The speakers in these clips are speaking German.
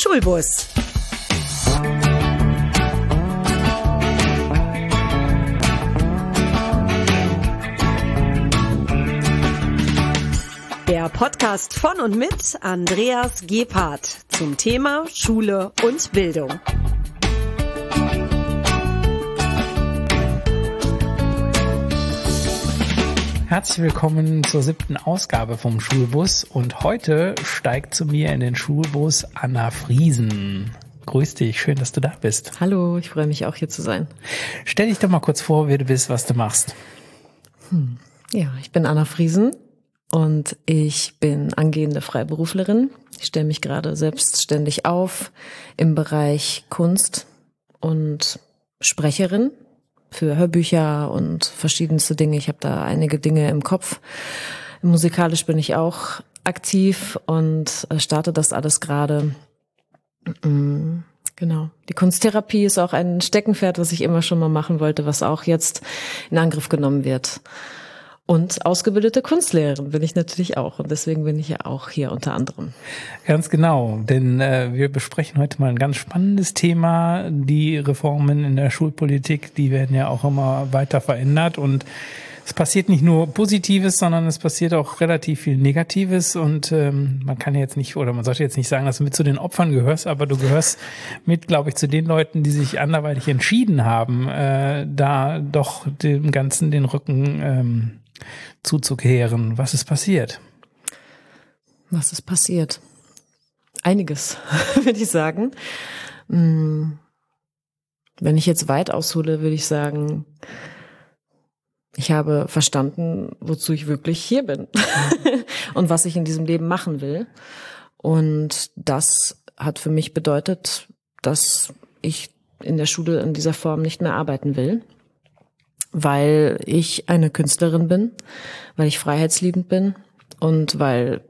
Schulbus. Der Podcast von und mit Andreas Gebhardt zum Thema Schule und Bildung. Herzlich willkommen zur siebten Ausgabe vom Schulbus und heute steigt zu mir in den Schulbus Anna Friesen. Grüß dich, schön, dass du da bist. Hallo, ich freue mich auch hier zu sein. Stell dich doch mal kurz vor, wer du bist, was du machst. Hm. Ja, ich bin Anna Friesen und ich bin angehende Freiberuflerin. Ich stelle mich gerade selbstständig auf im Bereich Kunst und Sprecherin für Hörbücher und verschiedenste Dinge. Ich habe da einige Dinge im Kopf. Musikalisch bin ich auch aktiv und äh, starte das alles gerade. Mm, genau. Die Kunsttherapie ist auch ein Steckenpferd, was ich immer schon mal machen wollte, was auch jetzt in Angriff genommen wird. Und ausgebildete Kunstlehrerin bin ich natürlich auch. Und deswegen bin ich ja auch hier unter anderem. Ganz genau, denn äh, wir besprechen heute mal ein ganz spannendes Thema. Die Reformen in der Schulpolitik, die werden ja auch immer weiter verändert. Und es passiert nicht nur Positives, sondern es passiert auch relativ viel Negatives. Und ähm, man kann jetzt nicht, oder man sollte jetzt nicht sagen, dass du mit zu den Opfern gehörst, aber du gehörst mit, glaube ich, zu den Leuten, die sich anderweitig entschieden haben, äh, da doch dem Ganzen den Rücken ähm, zuzukehren. Was ist passiert? Was ist passiert? Einiges, würde ich sagen. Hm. Wenn ich jetzt weit aushole, würde ich sagen, ich habe verstanden, wozu ich wirklich hier bin und was ich in diesem Leben machen will. Und das hat für mich bedeutet, dass ich in der Schule in dieser Form nicht mehr arbeiten will weil ich eine Künstlerin bin, weil ich freiheitsliebend bin und weil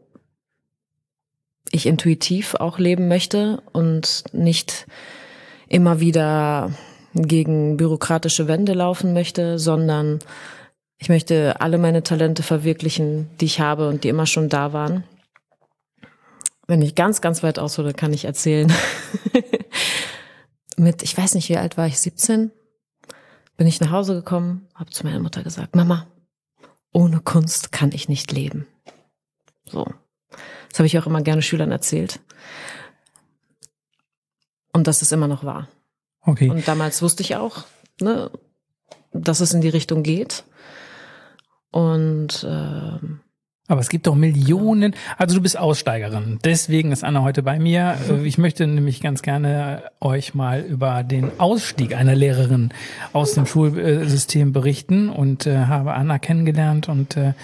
ich intuitiv auch leben möchte und nicht immer wieder gegen bürokratische Wände laufen möchte, sondern ich möchte alle meine Talente verwirklichen, die ich habe und die immer schon da waren. Wenn ich ganz, ganz weit aushole, kann ich erzählen. Mit, ich weiß nicht, wie alt war ich, 17? Bin ich nach Hause gekommen, habe zu meiner Mutter gesagt, Mama, ohne Kunst kann ich nicht leben. So. Das habe ich auch immer gerne Schülern erzählt. Und das ist immer noch wahr. Okay. Und damals wusste ich auch, ne, dass es in die Richtung geht. Und ähm, aber es gibt doch Millionen. Also du bist Aussteigerin. Deswegen ist Anna heute bei mir. Ich möchte nämlich ganz gerne euch mal über den Ausstieg einer Lehrerin aus dem Schulsystem berichten und äh, habe Anna kennengelernt und äh,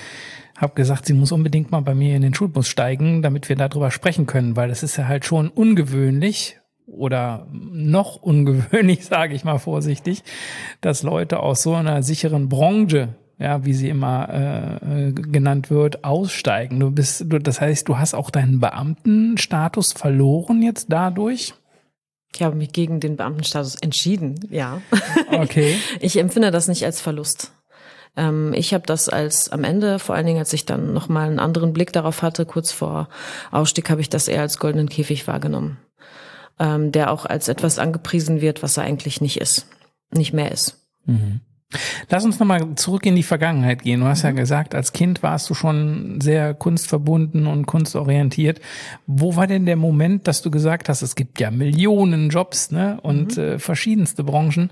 habe gesagt, sie muss unbedingt mal bei mir in den Schulbus steigen, damit wir darüber sprechen können, weil es ist ja halt schon ungewöhnlich oder noch ungewöhnlich, sage ich mal vorsichtig, dass Leute aus so einer sicheren Branche ja, wie sie immer äh, äh, genannt wird, aussteigen. Du bist, du, das heißt, du hast auch deinen Beamtenstatus verloren jetzt dadurch? Ich habe mich gegen den Beamtenstatus entschieden, ja. Okay. Ich empfinde das nicht als Verlust. Ähm, ich habe das als am Ende, vor allen Dingen, als ich dann nochmal einen anderen Blick darauf hatte, kurz vor Ausstieg, habe ich das eher als goldenen Käfig wahrgenommen. Ähm, der auch als etwas angepriesen wird, was er eigentlich nicht ist, nicht mehr ist. Mhm. Lass uns nochmal zurück in die Vergangenheit gehen. Du hast mhm. ja gesagt, als Kind warst du schon sehr kunstverbunden und kunstorientiert. Wo war denn der Moment, dass du gesagt hast, es gibt ja Millionen Jobs ne, und mhm. äh, verschiedenste Branchen.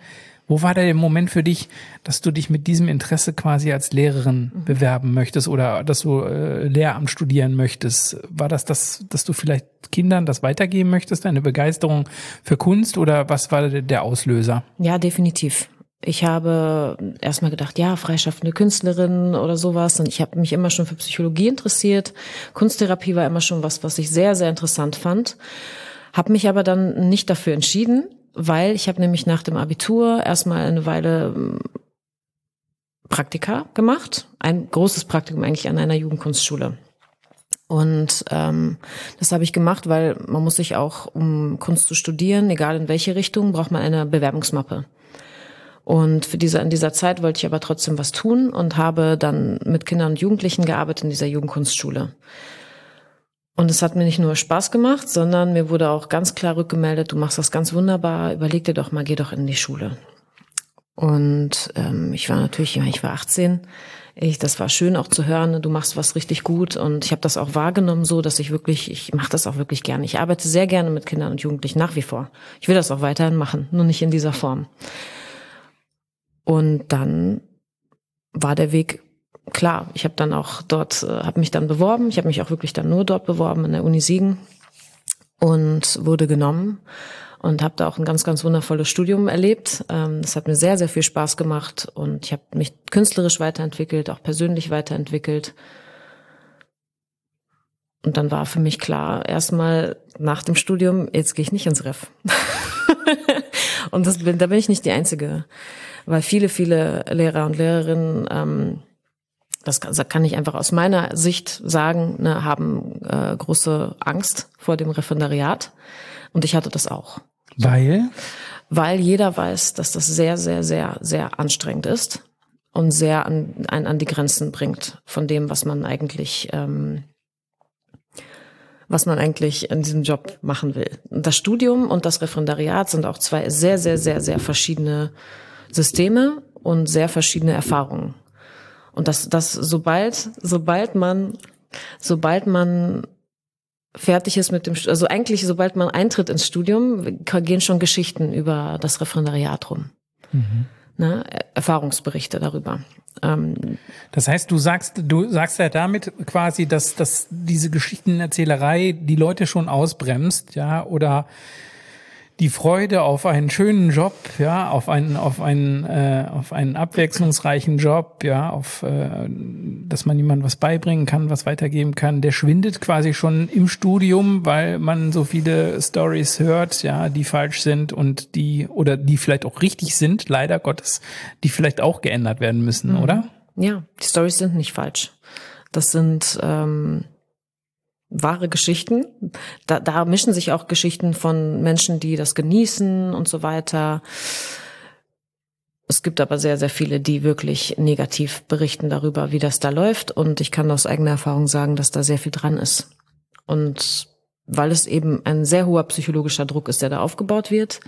Wo war der Moment für dich, dass du dich mit diesem Interesse quasi als Lehrerin mhm. bewerben möchtest oder dass du äh, Lehramt studieren möchtest? War das das, dass du vielleicht Kindern das weitergeben möchtest, deine Begeisterung für Kunst oder was war der Auslöser? Ja, definitiv ich habe erstmal gedacht, ja, freischaffende Künstlerin oder sowas. Und ich habe mich immer schon für Psychologie interessiert. Kunsttherapie war immer schon was, was ich sehr, sehr interessant fand. Habe mich aber dann nicht dafür entschieden, weil ich habe nämlich nach dem Abitur erstmal eine Weile ähm, Praktika gemacht. Ein großes Praktikum eigentlich an einer Jugendkunstschule. Und ähm, das habe ich gemacht, weil man muss sich auch, um Kunst zu studieren, egal in welche Richtung, braucht man eine Bewerbungsmappe. Und für diese, in dieser Zeit wollte ich aber trotzdem was tun und habe dann mit Kindern und Jugendlichen gearbeitet in dieser Jugendkunstschule. Und es hat mir nicht nur Spaß gemacht, sondern mir wurde auch ganz klar rückgemeldet, du machst das ganz wunderbar, überleg dir doch mal, geh doch in die Schule. Und ähm, ich war natürlich, ich war 18, ich, das war schön auch zu hören, du machst was richtig gut und ich habe das auch wahrgenommen so, dass ich wirklich, ich mache das auch wirklich gerne. Ich arbeite sehr gerne mit Kindern und Jugendlichen nach wie vor. Ich will das auch weiterhin machen, nur nicht in dieser Form. Und dann war der Weg klar. Ich habe dann auch dort, äh, habe mich dann beworben. Ich habe mich auch wirklich dann nur dort beworben in der Uni Siegen und wurde genommen und habe da auch ein ganz, ganz wundervolles Studium erlebt. Ähm, es hat mir sehr, sehr viel Spaß gemacht und ich habe mich künstlerisch weiterentwickelt, auch persönlich weiterentwickelt. Und dann war für mich klar, erstmal nach dem Studium, jetzt gehe ich nicht ins Ref. und das da bin ich nicht die Einzige, weil viele, viele Lehrer und Lehrerinnen, ähm, das kann ich einfach aus meiner Sicht sagen, ne, haben äh, große Angst vor dem Referendariat. Und ich hatte das auch. Weil? Weil jeder weiß, dass das sehr, sehr, sehr, sehr anstrengend ist und sehr an, einen an die Grenzen bringt von dem, was man eigentlich, ähm, was man eigentlich in diesem Job machen will. Das Studium und das Referendariat sind auch zwei sehr, sehr, sehr, sehr verschiedene Systeme und sehr verschiedene Erfahrungen. Und das, das, sobald, sobald man, sobald man fertig ist mit dem, also eigentlich, sobald man eintritt ins Studium, gehen schon Geschichten über das Referendariat rum. Mhm. Ne? Erfahrungsberichte darüber. Ähm, das heißt, du sagst, du sagst ja damit quasi, dass, dass diese Geschichtenerzählerei die Leute schon ausbremst, ja, oder die Freude auf einen schönen Job, ja, auf einen, auf einen, äh, auf einen abwechslungsreichen Job, ja, auf, äh, dass man jemandem was beibringen kann, was weitergeben kann, der schwindet quasi schon im Studium, weil man so viele Stories hört, ja, die falsch sind und die oder die vielleicht auch richtig sind, leider Gottes, die vielleicht auch geändert werden müssen, mhm. oder? Ja, die Stories sind nicht falsch. Das sind ähm, wahre Geschichten. Da, da mischen sich auch Geschichten von Menschen, die das genießen und so weiter. Es gibt aber sehr, sehr viele, die wirklich negativ berichten darüber, wie das da läuft. Und ich kann aus eigener Erfahrung sagen, dass da sehr viel dran ist. Und weil es eben ein sehr hoher psychologischer Druck ist, der da aufgebaut wird,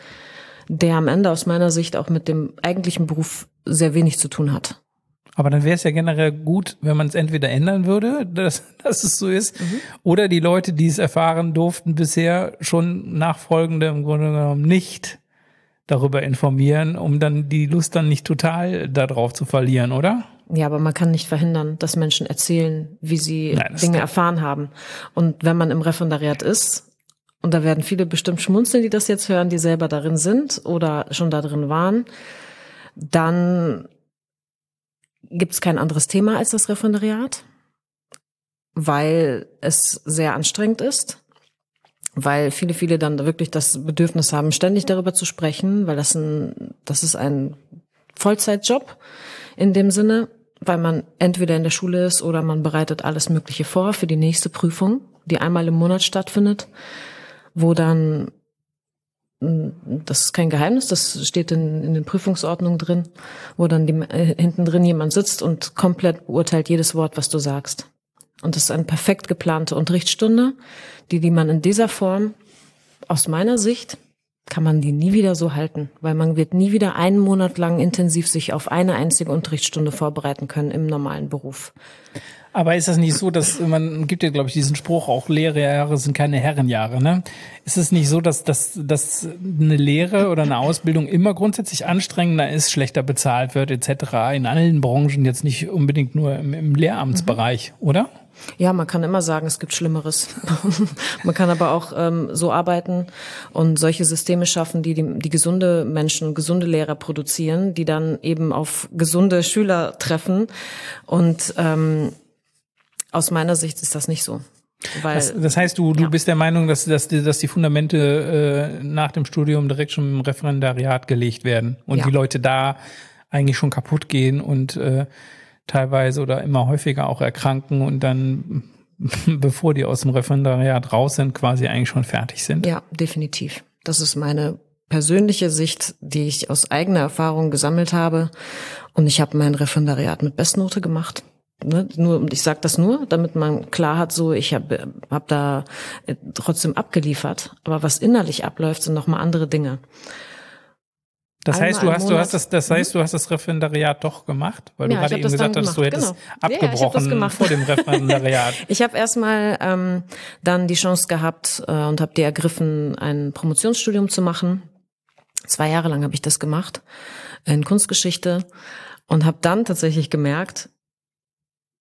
der am Ende aus meiner Sicht auch mit dem eigentlichen Beruf sehr wenig zu tun hat. Aber dann wäre es ja generell gut, wenn man es entweder ändern würde, dass, dass es so ist, mhm. oder die Leute, die es erfahren durften, bisher schon nachfolgende im Grunde genommen nicht darüber informieren, um dann die Lust dann nicht total darauf zu verlieren, oder? Ja, aber man kann nicht verhindern, dass Menschen erzählen, wie sie Nein, Dinge erfahren haben. Und wenn man im Referendariat ist, und da werden viele bestimmt schmunzeln, die das jetzt hören, die selber darin sind oder schon da drin waren, dann gibt es kein anderes Thema als das Referendariat, weil es sehr anstrengend ist, weil viele, viele dann wirklich das Bedürfnis haben, ständig darüber zu sprechen, weil das ein, das ist ein Vollzeitjob in dem Sinne, weil man entweder in der Schule ist oder man bereitet alles Mögliche vor für die nächste Prüfung, die einmal im Monat stattfindet, wo dann das ist kein Geheimnis, das steht in, in den Prüfungsordnungen drin, wo dann die, äh, hinten drin jemand sitzt und komplett beurteilt jedes Wort, was du sagst. Und das ist eine perfekt geplante Unterrichtsstunde, die, die man in dieser Form, aus meiner Sicht, kann man die nie wieder so halten, weil man wird nie wieder einen Monat lang intensiv sich auf eine einzige Unterrichtsstunde vorbereiten können im normalen Beruf. Aber ist das nicht so, dass man gibt ja, glaube ich, diesen Spruch, auch Lehrjahre sind keine Herrenjahre, ne? Ist es nicht so, dass, dass, dass eine Lehre oder eine Ausbildung immer grundsätzlich anstrengender ist, schlechter bezahlt wird, etc. in allen Branchen, jetzt nicht unbedingt nur im, im Lehramtsbereich, mhm. oder? Ja, man kann immer sagen, es gibt Schlimmeres. man kann aber auch ähm, so arbeiten und solche Systeme schaffen, die, die die gesunde Menschen, gesunde Lehrer produzieren, die dann eben auf gesunde Schüler treffen und ähm, aus meiner Sicht ist das nicht so. Weil, das, das heißt, du, du ja. bist der Meinung, dass, dass, die, dass die Fundamente äh, nach dem Studium direkt schon im Referendariat gelegt werden und ja. die Leute da eigentlich schon kaputt gehen und äh, teilweise oder immer häufiger auch erkranken und dann, bevor die aus dem Referendariat raus sind, quasi eigentlich schon fertig sind. Ja, definitiv. Das ist meine persönliche Sicht, die ich aus eigener Erfahrung gesammelt habe. Und ich habe mein Referendariat mit Bestnote gemacht. Ne, nur ich sage das nur, damit man klar hat, so ich habe hab da äh, trotzdem abgeliefert, aber was innerlich abläuft, sind noch mal andere Dinge. Das heißt, du hast, du hast das, das heißt, du hast das Referendariat doch gemacht, weil Ja, du gerade eben gesagt hast, du hättest genau. Ja, ja, abgebrochen gemacht. vor dem Referendariat. Ich habe erstmal ähm, dann die Chance gehabt äh, und habe die ergriffen, ein Promotionsstudium zu machen. Zwei Jahre lang habe ich das gemacht in Kunstgeschichte und habe dann tatsächlich gemerkt,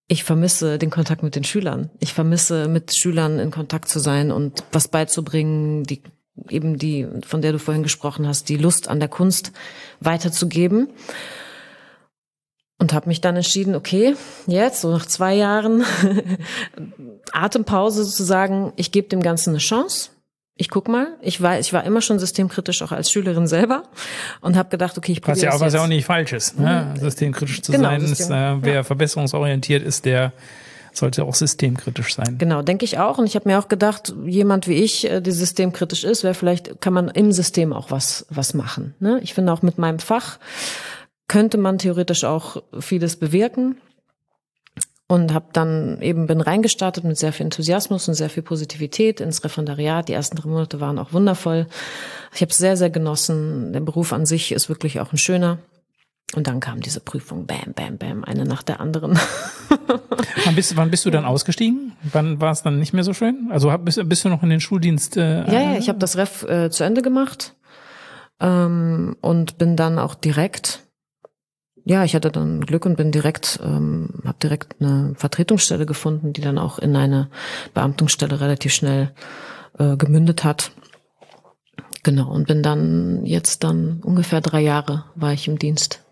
ich vermisse den Kontakt mit den Schülern. Ich vermisse mit Schülern in Kontakt zu sein und was beizubringen, die eben die, von der du vorhin gesprochen hast, die Lust an der Kunst weiterzugeben. Und habe mich dann entschieden, okay, jetzt, so nach zwei Jahren Atempause sozusagen, ich gebe dem Ganzen eine Chance. Ich guck mal, ich war, ich war immer schon systemkritisch, auch als Schülerin selber und habe gedacht, okay, ich Was probiere ja auch, das was ja auch nicht falsch ist. Ne? Systemkritisch zu Genau, sein, ist, System- äh, wer ja. verbesserungsorientiert ist, der sollte auch systemkritisch sein. Genau, denke ich auch. Und ich habe mir auch gedacht, jemand wie ich, äh, der systemkritisch ist, wäre vielleicht, kann man im System auch was, was machen. Ne? Ich finde auch mit meinem Fach könnte man theoretisch auch vieles bewirken. Und habe dann eben bin reingestartet mit sehr viel Enthusiasmus und sehr viel Positivität ins Referendariat. Die ersten drei Monate waren auch wundervoll. Ich habe es sehr, sehr genossen. Der Beruf an sich ist wirklich auch ein schöner. Und dann kam diese Prüfung, bam, bam, bam, eine nach der anderen. Wann bist, wann bist du dann ausgestiegen? Wann war es dann nicht mehr so schön? Also hab- bist, bist du noch in den Schuldienst? Äh, Ja, ja, ich habe das Ref äh, zu Ende gemacht ähm, und bin dann auch direkt, ja, ich hatte dann Glück und bin direkt, ähm, habe direkt eine Vertretungsstelle gefunden, die dann auch in eine Beamtungsstelle relativ schnell äh, gemündet hat. Genau, und bin dann jetzt dann ungefähr drei Jahre war ich im Dienst.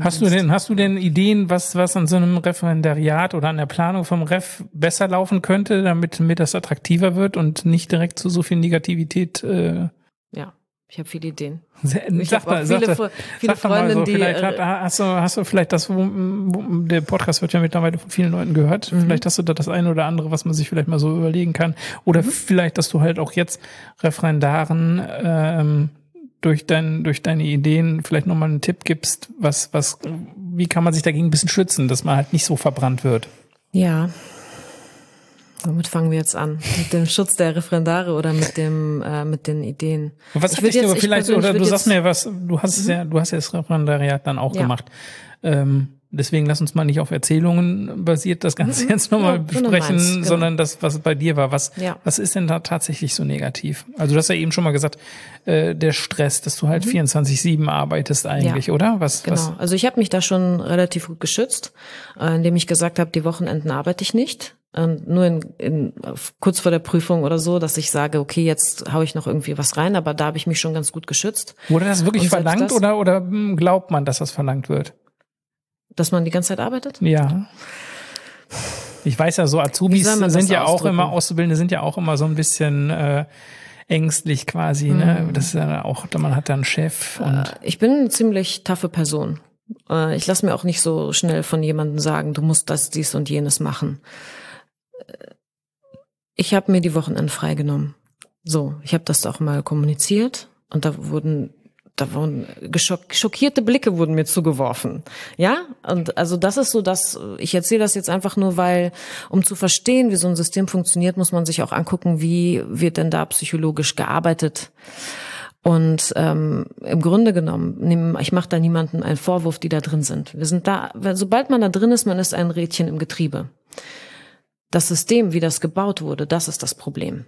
Hast du denn, hast du denn Ideen, was, was an so einem Referendariat oder an der Planung vom Ref besser laufen könnte, damit, damit das attraktiver wird und nicht direkt zu so viel Negativität, äh, Ja, ich habe viele Ideen. Ich Ich habe auch viele, Fre- viele Sag mal Freundinnen, so, die äh, hat, hast, du, hast du vielleicht das, wo, wo, der Podcast wird ja mittlerweile von vielen Leuten gehört. Mhm. Vielleicht hast du da das eine oder andere, was man sich vielleicht mal so überlegen kann. Oder Mhm. vielleicht, dass du halt auch jetzt Referendaren ähm, durch, dein, durch deine Ideen vielleicht nochmal einen Tipp gibst, was, was, wie kann man sich dagegen ein bisschen schützen, dass man halt nicht so verbrannt wird. Ja. Womit fangen wir jetzt an? Mit dem Schutz der Referendare oder mit dem äh, mit den Ideen? Was Ich hat dich aber ich vielleicht, oder du sagst jetzt- Mhm. mir was, du hast es ja, du hast ja das Referendariat dann auch Ja. gemacht. Ähm, deswegen lass uns mal nicht auf Erzählungen basiert das Ganze jetzt nochmal Ja, besprechen, meinst, genau. sondern das, was bei dir war. Was, Ja. was ist denn da tatsächlich so negativ? Also du hast ja eben schon mal gesagt, äh, der Stress, dass du halt 24-7 arbeitest eigentlich, Mhm. Ja. oder? Was, Genau. was? Also ich habe mich da schon relativ gut geschützt, äh, indem ich gesagt habe, die Wochenenden arbeite ich nicht. Ähm, nur in, in, kurz vor der Prüfung oder so, dass ich sage, okay, jetzt hau ich noch irgendwie was rein, aber da habe ich mich schon ganz gut geschützt, Wurde das wirklich verlangt das- oder, oder hm, glaubt man, dass das verlangt wird? Dass man die ganze Zeit arbeitet. Ja. Ich weiß ja, so Azubis sind ja auch immer, Auszubildende sind ja auch immer so ein bisschen äh, ängstlich quasi. Ne? Mhm. Das ist ja auch, man hat da einen Chef und Ich bin eine ziemlich taffe Person. Äh, Ich lasse mir auch nicht so schnell von jemandem sagen, du musst das, dies und jenes machen. Äh, Ich habe mir die Wochenenden freigenommen. So, ich habe das auch mal kommuniziert und da wurden da wurden schockierte Blicke wurden mir zugeworfen. Ja? Und also das ist so, dass ich erzähle das jetzt einfach nur, weil um zu verstehen, wie so ein System funktioniert, muss man sich auch angucken, wie wird denn da psychologisch gearbeitet. Und ähm, im Grunde genommen, ich mache da niemandem einen Vorwurf, die da drin sind. Wir sind da, sobald man da drin ist, man ist ein Rädchen im Getriebe. Das System, wie das gebaut wurde, das ist das Problem.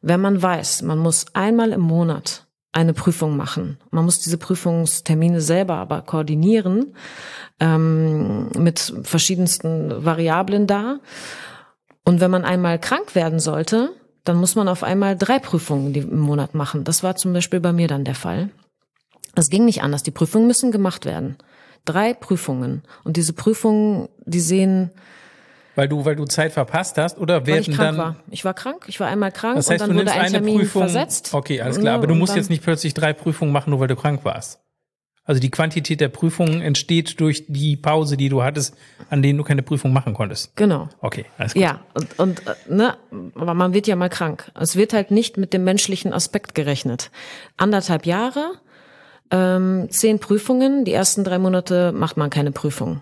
Wenn man weiß, man muss einmal im Monat eine Prüfung machen, man muss diese Prüfungstermine selber aber koordinieren ähm, mit verschiedensten Variablen da. Und wenn man einmal krank werden sollte, dann muss man auf einmal drei Prüfungen im Monat machen. Das war zum Beispiel bei mir dann der Fall. Es ging nicht anders. Die Prüfungen müssen gemacht werden. Drei Prüfungen. Und diese Prüfungen, die sehen, weil du, weil du Zeit verpasst hast oder weil ich werden krank dann. war. Ich war krank, ich war einmal krank Das heißt, und du dann wurde nimmst ein eine Termin Prüfung. versetzt. Okay, alles klar. Aber du und musst jetzt nicht plötzlich drei Prüfungen machen, nur weil du krank warst. Also die Quantität der Prüfungen entsteht durch die Pause, die du hattest, an denen du keine Prüfung machen konntest. Genau. Okay, alles gut. Ja, und, und äh, ne, aber man wird ja mal krank. Es wird halt nicht mit dem menschlichen Aspekt gerechnet. Anderthalb Jahre, ähm, zehn Prüfungen, die ersten drei Monate macht man keine Prüfung.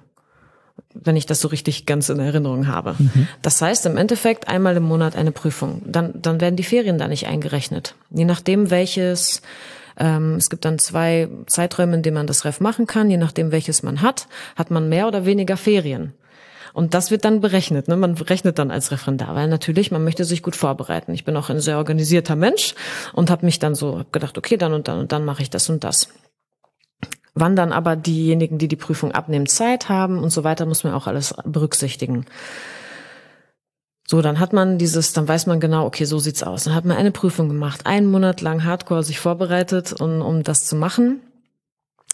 Wenn ich das so richtig ganz in Erinnerung habe. Mhm. Das heißt im Endeffekt einmal im Monat eine Prüfung. Dann, dann werden die Ferien da nicht eingerechnet. Je nachdem, welches ähm, es gibt dann zwei Zeiträume, in denen man das Ref machen kann. Je nachdem, welches man hat, hat man mehr oder weniger Ferien. Und das wird dann berechnet. Ne? Man rechnet dann als Referendar, weil natürlich, man möchte sich gut vorbereiten. Ich bin auch ein sehr organisierter Mensch und habe mich dann so hab gedacht, okay, dann und dann und dann mache ich das und das. Wann dann aber diejenigen, die die Prüfung abnehmen, Zeit haben und so weiter, muss man auch alles berücksichtigen. So, dann hat man dieses, dann weiß man genau, okay, so sieht's aus. Dann hat man eine Prüfung gemacht, einen Monat lang Hardcore sich vorbereitet, um, um das zu machen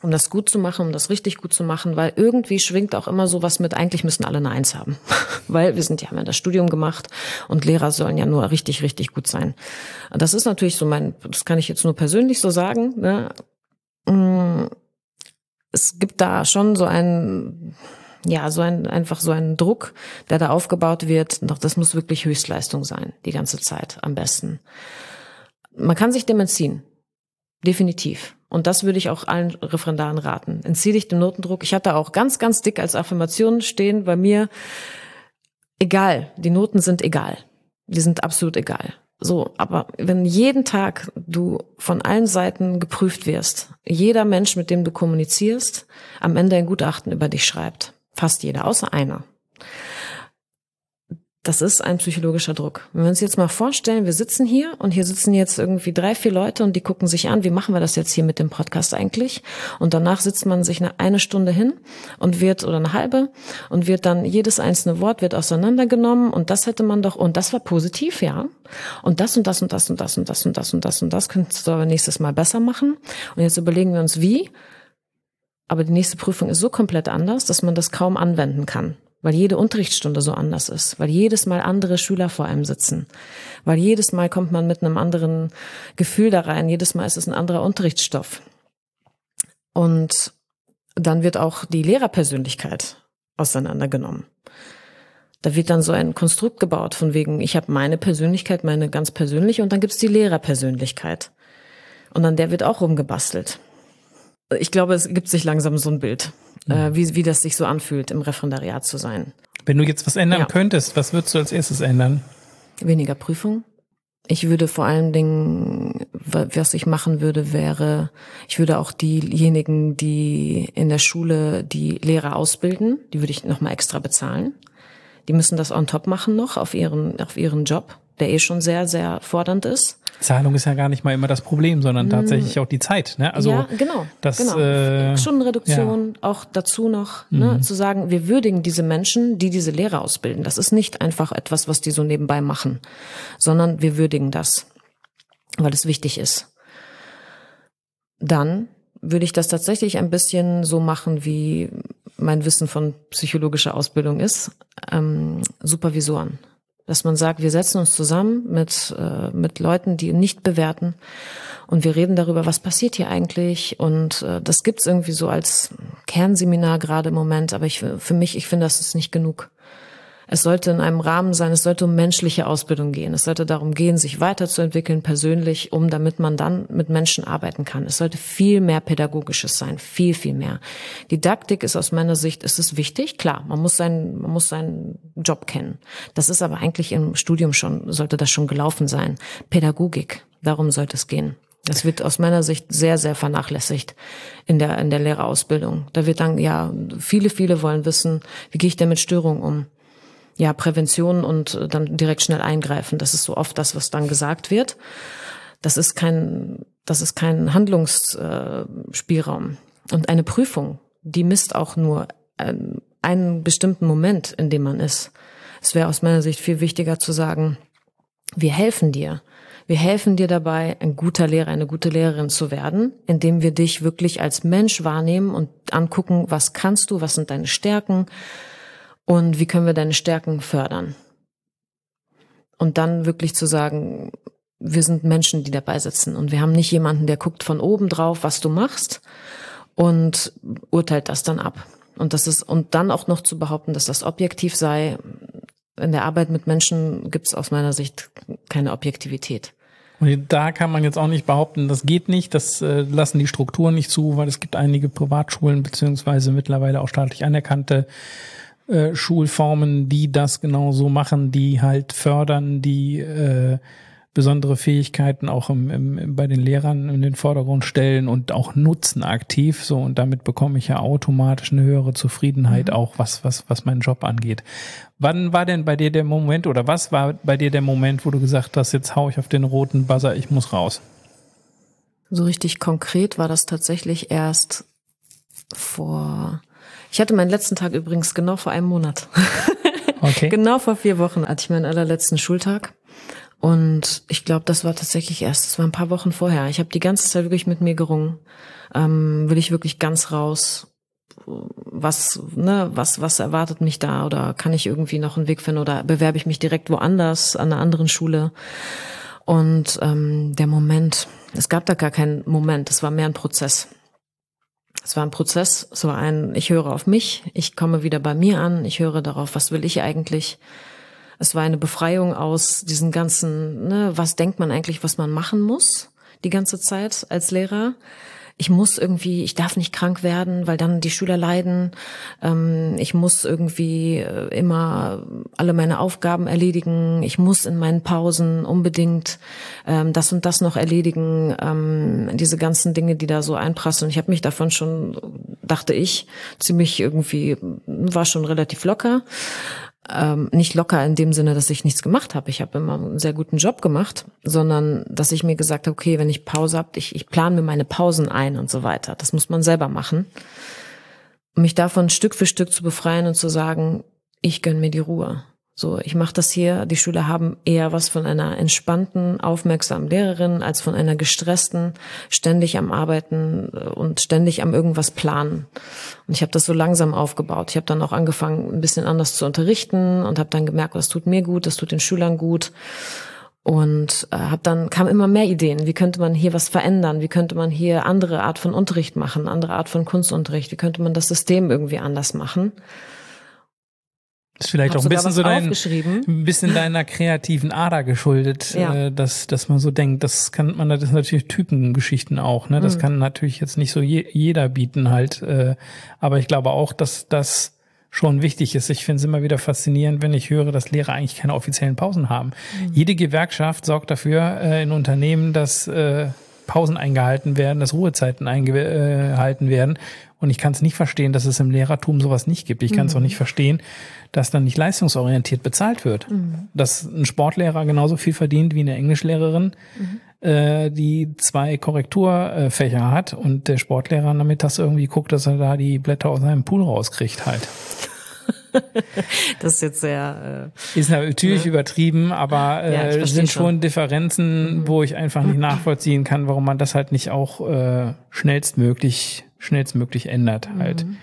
um das gut zu machen, um das richtig gut zu machen, weil irgendwie schwingt auch immer sowas mit, eigentlich müssen alle eine Eins haben. weil wir sind ja haben ja das Studium gemacht und Lehrer sollen ja nur richtig, richtig gut sein. Das ist natürlich so mein, das kann ich jetzt nur persönlich so sagen. Ne? Es gibt da schon so ein, ja, so ein, einfach so einen Druck, der da aufgebaut wird. Doch das muss wirklich Höchstleistung sein, die ganze Zeit am besten. Man kann sich dem entziehen. Definitiv. Und das würde ich auch allen Referendaren raten. Entzieh dich dem Notendruck. Ich hatte auch ganz, ganz dick als Affirmation stehen bei mir, egal, die Noten sind egal. Die sind absolut egal. So, aber wenn jeden Tag du von allen Seiten geprüft wirst, jeder Mensch, mit dem du kommunizierst, am Ende ein Gutachten über dich schreibt. Fast jeder, außer einer. Das ist ein psychologischer Druck. Wenn wir uns jetzt mal vorstellen, wir sitzen hier und hier sitzen jetzt irgendwie drei, vier Leute und die gucken sich an, wie machen wir das jetzt hier mit dem Podcast eigentlich? Und danach sitzt man sich eine, eine Stunde hin und wird, oder eine halbe, und wird dann jedes einzelne Wort wird auseinandergenommen und das hätte man doch, und das war positiv, ja. Und das und das und das und das und das und das und das und das könntest du aber nächstes Mal besser machen. Und jetzt überlegen wir uns wie. Aber die nächste Prüfung ist so komplett anders, dass man das kaum anwenden kann weil jede Unterrichtsstunde so anders ist, weil jedes Mal andere Schüler vor einem sitzen, weil jedes Mal kommt man mit einem anderen Gefühl da rein, jedes Mal ist es ein anderer Unterrichtsstoff. Und dann wird auch die Lehrerpersönlichkeit auseinandergenommen. Da wird dann so ein Konstrukt gebaut von wegen, ich habe meine Persönlichkeit, meine ganz persönliche und dann gibt's die Lehrerpersönlichkeit. Und an der wird auch rumgebastelt. Ich glaube, es gibt sich langsam so ein Bild äh, wie, wie das sich so anfühlt, im Referendariat zu sein. Wenn du jetzt was ändern ja. könntest, was würdest du als erstes ändern? Weniger Prüfung. Ich würde vor allen Dingen, was ich machen würde, wäre, ich würde auch diejenigen, die in der Schule die Lehrer ausbilden, die würde ich nochmal extra bezahlen. Die müssen das on top machen noch auf ihren, auf ihren Job, der eh schon sehr, sehr fordernd ist. Zahlung ist ja gar nicht mal immer das Problem, sondern tatsächlich auch die Zeit. Ne? Also ja, genau. Das, genau. Äh, Stundenreduktion ja. auch dazu noch, ne? mhm. zu sagen, wir würdigen diese Menschen, die diese Lehrer ausbilden. Das ist nicht einfach etwas, was die so nebenbei machen, sondern wir würdigen das, weil es wichtig ist. Dann würde ich das tatsächlich ein bisschen so machen, wie mein Wissen von psychologischer Ausbildung ist. Ähm, Supervisoren dass man sagt, wir setzen uns zusammen mit, äh, mit Leuten, die nicht bewerten und wir reden darüber, was passiert hier eigentlich und äh, das gibt's irgendwie so als Kernseminar gerade im Moment, aber ich, für mich, ich finde, das ist nicht genug. Es sollte in einem Rahmen sein, es sollte um menschliche Ausbildung gehen. Es sollte darum gehen, sich weiterzuentwickeln persönlich, um damit man dann mit Menschen arbeiten kann. Es sollte viel mehr pädagogisches sein, viel, viel mehr. Didaktik ist aus meiner Sicht, ist es wichtig, klar, man muss seinen, man muss seinen Job kennen. Das ist aber eigentlich im Studium schon, sollte das schon gelaufen sein. Pädagogik, darum sollte es gehen. Das wird aus meiner Sicht sehr, sehr vernachlässigt in der, in der Lehrerausbildung. Da wird dann, ja, viele, viele wollen wissen, wie gehe ich denn mit Störungen um? Ja, Prävention und äh, dann direkt schnell eingreifen. Das ist so oft das, was dann gesagt wird. Das ist kein, das ist kein Handlungsspielraum. Und eine Prüfung, die misst auch nur ähm, einen bestimmten Moment, in dem man ist. Es wäre aus meiner Sicht viel wichtiger zu sagen, wir helfen dir. Wir helfen dir dabei, ein guter Lehrer, eine gute Lehrerin zu werden, indem wir dich wirklich als Mensch wahrnehmen und angucken, was kannst du, was sind deine Stärken, und wie können wir deine Stärken fördern. Und dann wirklich zu sagen, wir sind Menschen, die dabei sitzen und wir haben nicht jemanden, der guckt von oben drauf, was du machst und urteilt das dann ab. Und das ist, und dann auch noch zu behaupten, dass das objektiv sei. In der Arbeit mit Menschen gibt es aus meiner Sicht keine Objektivität. Und da kann man jetzt auch nicht behaupten, das geht nicht, das äh, lassen die Strukturen nicht zu, weil es gibt einige Privatschulen beziehungsweise mittlerweile auch staatlich anerkannte äh, Schulformen, die das genauso machen, die halt fördern, die äh, besondere Fähigkeiten auch im, im, bei den Lehrern in den Vordergrund stellen und auch nutzen aktiv. So und damit bekomme ich ja automatisch eine höhere Zufriedenheit, mhm. auch was, was, was meinen Job angeht. Wann war denn bei dir der Moment oder was war bei dir der Moment, wo du gesagt hast, jetzt hau ich auf den roten Buzzer, ich muss raus? So richtig konkret war das tatsächlich erst vor. Ich hatte meinen letzten Tag übrigens genau vor einem Monat. Okay. genau vor vier Wochen hatte ich meinen allerletzten Schultag. Und ich glaube, das war tatsächlich erst, das war ein paar Wochen vorher. Ich habe die ganze Zeit wirklich mit mir gerungen. Ähm, will ich wirklich ganz raus? Was, ne, was, was erwartet mich da? Oder kann ich irgendwie noch einen Weg finden? Oder bewerbe ich mich direkt woanders, an einer anderen Schule? Und ähm, der Moment, es gab da gar keinen Moment, es war mehr ein Prozess. Es war ein Prozess, es war ein, ich höre auf mich, ich komme wieder bei mir an, ich höre darauf, was will ich eigentlich, es war eine Befreiung aus diesen ganzen, ne, was denkt man eigentlich, was man machen muss die ganze Zeit als Lehrer. Ich muss irgendwie, ich darf nicht krank werden, weil dann die Schüler leiden. Ähm, ich muss irgendwie äh, immer alle meine Aufgaben erledigen. Ich muss in meinen Pausen unbedingt ähm, das und das noch erledigen. Ähm, diese ganzen Dinge, die da so einprasseln. Ich habe mich davon schon, dachte ich, ziemlich irgendwie, war schon relativ locker ähm, nicht locker in dem Sinne, dass ich nichts gemacht habe. Ich habe immer einen sehr guten Job gemacht, sondern dass ich mir gesagt habe, okay, wenn ich Pause habe, ich, ich plane mir meine Pausen ein und so weiter. Das muss man selber machen. Um mich davon Stück für Stück zu befreien und zu sagen, ich gönn mir die Ruhe. So, ich mache das hier. Die Schüler haben eher was von einer entspannten, aufmerksamen Lehrerin als von einer gestressten, ständig am Arbeiten äh, und ständig am irgendwas planen. Und ich habe das so langsam aufgebaut. Ich habe dann auch angefangen, ein bisschen anders zu unterrichten und habe dann gemerkt, das tut mir gut, das tut den Schülern gut. Und äh, hab dann kam immer mehr Ideen. Wie könnte man hier was verändern? Wie könnte man hier andere Art von Unterricht machen, andere Art von Kunstunterricht? Wie könnte man das System irgendwie anders machen? Das ist vielleicht Hab auch ein bisschen so dein, ein bisschen deiner kreativen Ader geschuldet, ja. äh, dass, dass man so denkt, das kann man, das ist natürlich Typengeschichten auch, ne? Das mhm. kann natürlich jetzt nicht so je, jeder bieten halt, äh, aber ich glaube auch, dass das schon wichtig ist. Ich finde es immer wieder faszinierend, wenn ich höre, dass Lehrer eigentlich keine offiziellen Pausen haben. Mhm. Jede Gewerkschaft sorgt dafür äh, in Unternehmen, dass äh, Pausen eingehalten werden, dass Ruhezeiten eingehalten werden. Und ich kann es nicht verstehen, dass es im Lehrertum sowas nicht gibt. Ich kann es mhm. auch nicht verstehen, dass dann nicht leistungsorientiert bezahlt wird. Mhm. Dass ein Sportlehrer genauso viel verdient wie eine Englischlehrerin, mhm. äh, die zwei Korrekturfächer hat und der Sportlehrer damit das irgendwie guckt, dass er da die Blätter aus seinem Pool rauskriegt halt. das ist jetzt sehr. Äh, ist natürlich ne? übertrieben, aber äh, ja, sind schon Differenzen, mhm. wo ich einfach nicht nachvollziehen kann, warum man das halt nicht auch äh, schnellstmöglich, schnellstmöglich ändert halt. Mhm.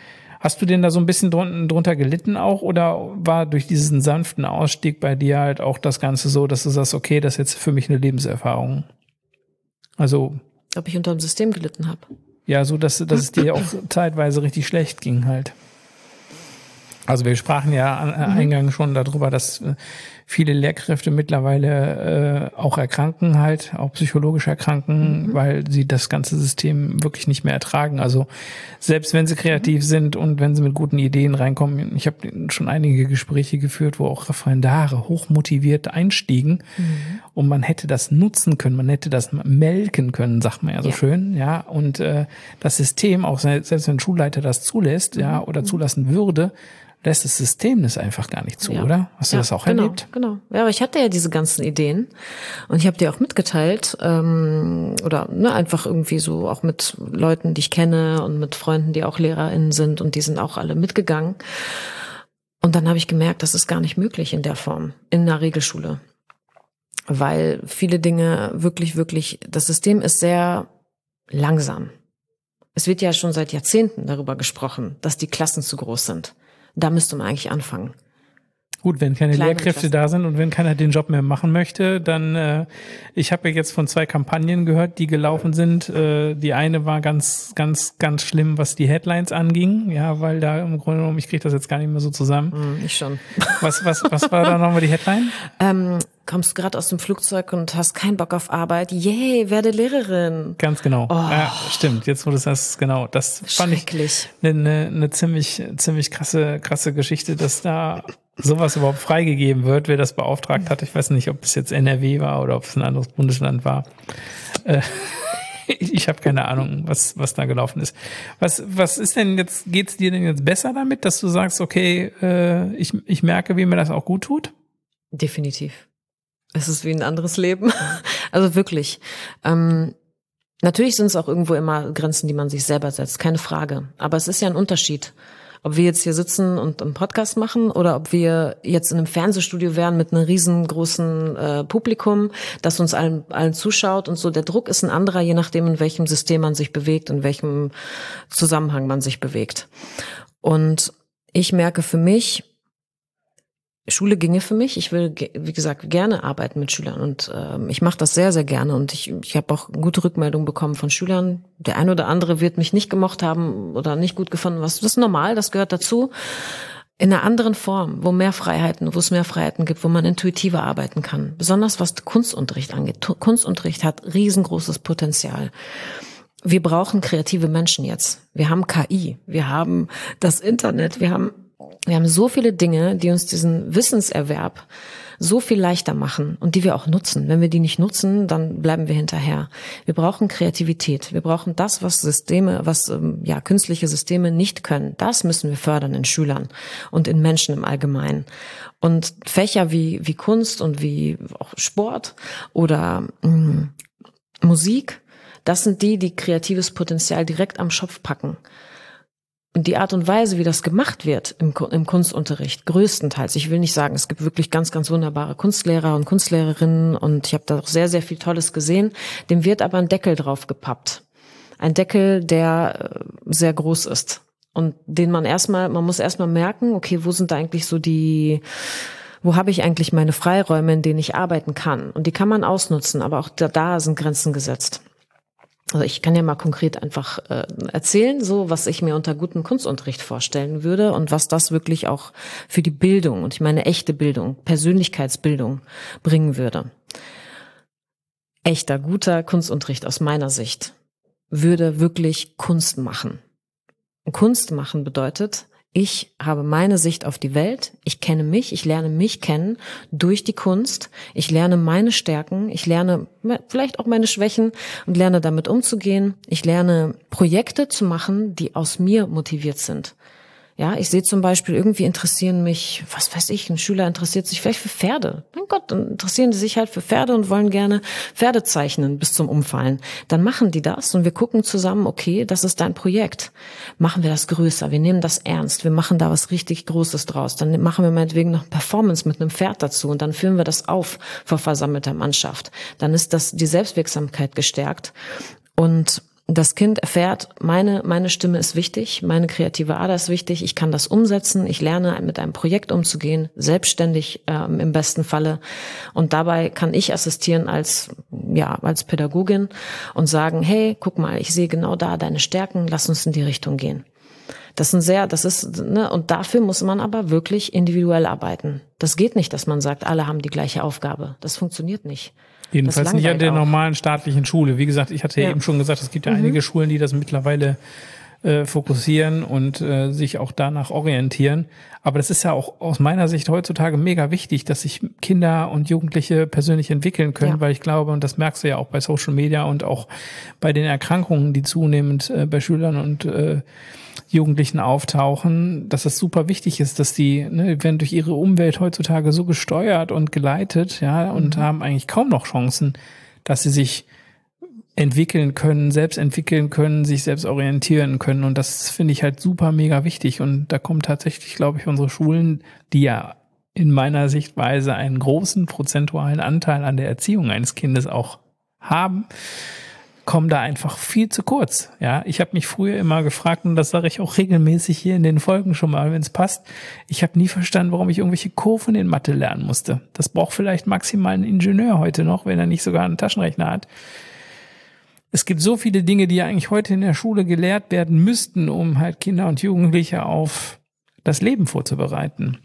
Hast du denn da so ein bisschen drunter gelitten auch oder war durch diesen sanften Ausstieg bei dir halt auch das Ganze so, dass du sagst, okay, das ist jetzt für mich eine Lebenserfahrung? Also. Ob ich unter dem System gelitten habe? Ja, so dass, dass es dir auch zeitweise richtig schlecht ging halt. Also wir sprachen ja mhm. eingangs schon darüber, dass äh, viele Lehrkräfte mittlerweile äh, auch erkranken halt, auch psychologisch erkranken, mhm. weil sie das ganze System wirklich nicht mehr ertragen. Also selbst wenn sie kreativ mhm. sind und wenn sie mit guten Ideen reinkommen, ich habe schon einige Gespräche geführt, wo auch Referendare hochmotiviert einstiegen mhm. und man hätte das nutzen können, man hätte das melken können, sagt man ja so ja. schön, ja. Und äh, das System, auch selbst wenn ein Schulleiter das zulässt, ja, mhm. oder zulassen würde, lässt das System das einfach gar nicht zu, ja. oder? Hast du ja, das auch genau, erlebt? Genau. Ja, aber ich hatte ja diese ganzen Ideen und ich habe die auch mitgeteilt ähm, oder ne, einfach irgendwie so auch mit Leuten, die ich kenne und mit Freunden, die auch LehrerInnen sind und die sind auch alle mitgegangen. Und dann habe ich gemerkt, das ist gar nicht möglich in der Form in einer Regelschule, weil viele Dinge wirklich, wirklich, das System ist sehr langsam. Es wird ja schon seit Jahrzehnten darüber gesprochen, dass die Klassen zu groß sind. Da müsste man eigentlich anfangen. Gut, wenn keine Kleineren Lehrkräfte Klassen. da sind und wenn keiner den Job mehr machen möchte, dann äh, ich habe ja jetzt von zwei Kampagnen gehört, die gelaufen sind. Äh, die eine war ganz, ganz, ganz schlimm, was die Headlines anging, ja, weil da im Grunde genommen, ich kriege das jetzt gar nicht mehr so zusammen. Hm, ich schon. Was, was, was war da nochmal die Headline? Ähm, kommst gerade aus dem Flugzeug und hast keinen Bock auf Arbeit. Yay, werde Lehrerin. Ganz genau. Ja, stimmt. Jetzt wo du das genau, das fand ich Schrecklich. eine, eine, eine ziemlich, ziemlich krasse, krasse Geschichte, dass da sowas überhaupt freigegeben wird, wer das beauftragt hat. Ich weiß nicht, ob es jetzt NRW war oder ob es ein anderes Bundesland war. Äh, ich habe keine Ahnung, was, was da gelaufen ist. Was, was ist denn jetzt, geht's dir denn jetzt besser damit, dass du sagst, okay, äh, ich, ich merke, wie mir das auch gut tut? Definitiv. Es ist wie ein anderes Leben. Also wirklich. Ähm, natürlich sind es auch irgendwo immer Grenzen, die man sich selber setzt, keine Frage. Aber es ist ja ein Unterschied. Ob wir jetzt hier sitzen und einen Podcast machen oder ob wir jetzt in einem Fernsehstudio wären mit einem riesengroßen äh, Publikum, das uns allen, allen zuschaut und so. Der Druck ist ein anderer, je nachdem, in welchem System man sich bewegt, in welchem Zusammenhang man sich bewegt. Und ich merke für mich, Schule ginge für mich. Ich will, wie gesagt, gerne arbeiten mit Schülern und ähm, ich mache das sehr, sehr gerne und ich, ich habe auch gute Rückmeldungen bekommen von Schülern. Der eine oder andere wird mich nicht gemocht haben oder nicht gut gefunden. Was das ist normal, das gehört dazu. In einer anderen Form, wo mehr Freiheiten, wo es mehr Freiheiten gibt, wo man intuitiver arbeiten kann. Besonders was Kunstunterricht angeht. Tu- Kunstunterricht hat riesengroßes Potenzial wir brauchen kreative Menschen jetzt. Wir haben KI, wir haben das Internet, wir haben, wir haben so viele Dinge, die uns diesen Wissenserwerb so viel leichter machen und die wir auch nutzen. Wenn wir die nicht nutzen, dann bleiben wir hinterher. Wir brauchen Kreativität. Wir brauchen das, was Systeme, was ähm, ja künstliche Systeme nicht können. Das müssen wir fördern in Schülern und in Menschen im Allgemeinen. Und Fächer wie wie Kunst und wie auch Sport oder mh, Musik, das sind die, die kreatives Potenzial direkt am Schopf packen. Die Art und Weise, wie das gemacht wird im, im Kunstunterricht, größtenteils, ich will nicht sagen, es gibt wirklich ganz, ganz wunderbare Kunstlehrer und Kunstlehrerinnen und ich habe da auch sehr, sehr viel Tolles gesehen, dem wird aber ein Deckel drauf gepappt. Ein Deckel, der äh, sehr groß ist. Und den man erstmal, man muss erstmal merken, okay, wo sind da eigentlich so die, wo habe ich eigentlich meine Freiräume, in denen ich arbeiten kann? Und die kann man ausnutzen, aber auch da, da sind Grenzen gesetzt. Also ich kann ja mal konkret einfach äh, erzählen, so was ich mir unter gutem Kunstunterricht vorstellen würde und was das wirklich auch für die Bildung und ich meine echte Bildung, Persönlichkeitsbildung bringen würde. Echter, guter Kunstunterricht aus meiner Sicht würde wirklich Kunst machen. Kunst machen bedeutet, ich habe meine Sicht auf die Welt, ich kenne mich, ich lerne mich kennen durch die Kunst, ich lerne meine Stärken, ich lerne vielleicht auch meine Schwächen und lerne damit umzugehen, ich lerne Projekte zu machen, die aus mir motiviert sind. Ja, ich sehe zum Beispiel, irgendwie interessieren mich, was weiß ich, ein Schüler interessiert sich vielleicht für Pferde. Mein Gott, dann interessieren die sich halt für Pferde und wollen gerne Pferde zeichnen bis zum Umfallen. Dann machen die das und wir gucken zusammen, okay, das ist dein Projekt. Machen wir das größer, wir nehmen das ernst, wir machen da was richtig Großes draus. Dann machen wir meinetwegen noch Performance mit einem Pferd dazu und dann führen wir das auf vor versammelter Mannschaft. Dann ist das die Selbstwirksamkeit gestärkt und das Kind erfährt, meine, meine Stimme ist wichtig, meine kreative Ader ist wichtig, ich kann das umsetzen, ich lerne mit einem Projekt umzugehen, selbstständig ähm, im besten Falle. Und dabei kann ich assistieren als, ja, als Pädagogin und sagen, hey, guck mal, ich sehe genau da deine Stärken, lass uns in die Richtung gehen. Das sind sehr, das ist, ne, und dafür muss man aber wirklich individuell arbeiten. Das geht nicht, dass man sagt, alle haben die gleiche Aufgabe. Das funktioniert nicht. Jedenfalls nicht an der auch. normalen staatlichen Schule. Wie gesagt, ich hatte ja Ja. eben schon gesagt, es gibt ja einige Schulen, die das mittlerweile äh, fokussieren und äh, sich auch danach orientieren. Aber das ist ja auch aus meiner Sicht heutzutage mega wichtig, dass sich Kinder und Jugendliche persönlich entwickeln können, Ja. weil ich glaube, und das merkst du ja auch bei Social Media und auch bei den Erkrankungen, die zunehmend äh, bei Schülern und äh, Jugendlichen auftauchen, dass es super wichtig ist, dass die ne, werden durch ihre Umwelt heutzutage so gesteuert und geleitet, ja, und haben eigentlich kaum noch Chancen, dass sie sich entwickeln können, selbst entwickeln können, sich selbst orientieren können. Und das finde ich halt super mega wichtig. Und da kommen tatsächlich, glaube ich, unsere Schulen, die ja in meiner Sichtweise einen großen prozentualen Anteil an der Erziehung eines Kindes auch haben, kommen da einfach viel zu kurz. Ja, ich habe mich früher immer gefragt und das sage ich auch regelmäßig hier in den Folgen schon mal, wenn es passt. Ich habe nie verstanden, warum ich irgendwelche Kurven in Mathe lernen musste. Das braucht vielleicht maximal ein Ingenieur heute noch, wenn er nicht sogar einen Taschenrechner hat. Es gibt so viele Dinge, die eigentlich heute in der Schule gelehrt werden müssten, um halt Kinder und Jugendliche auf das Leben vorzubereiten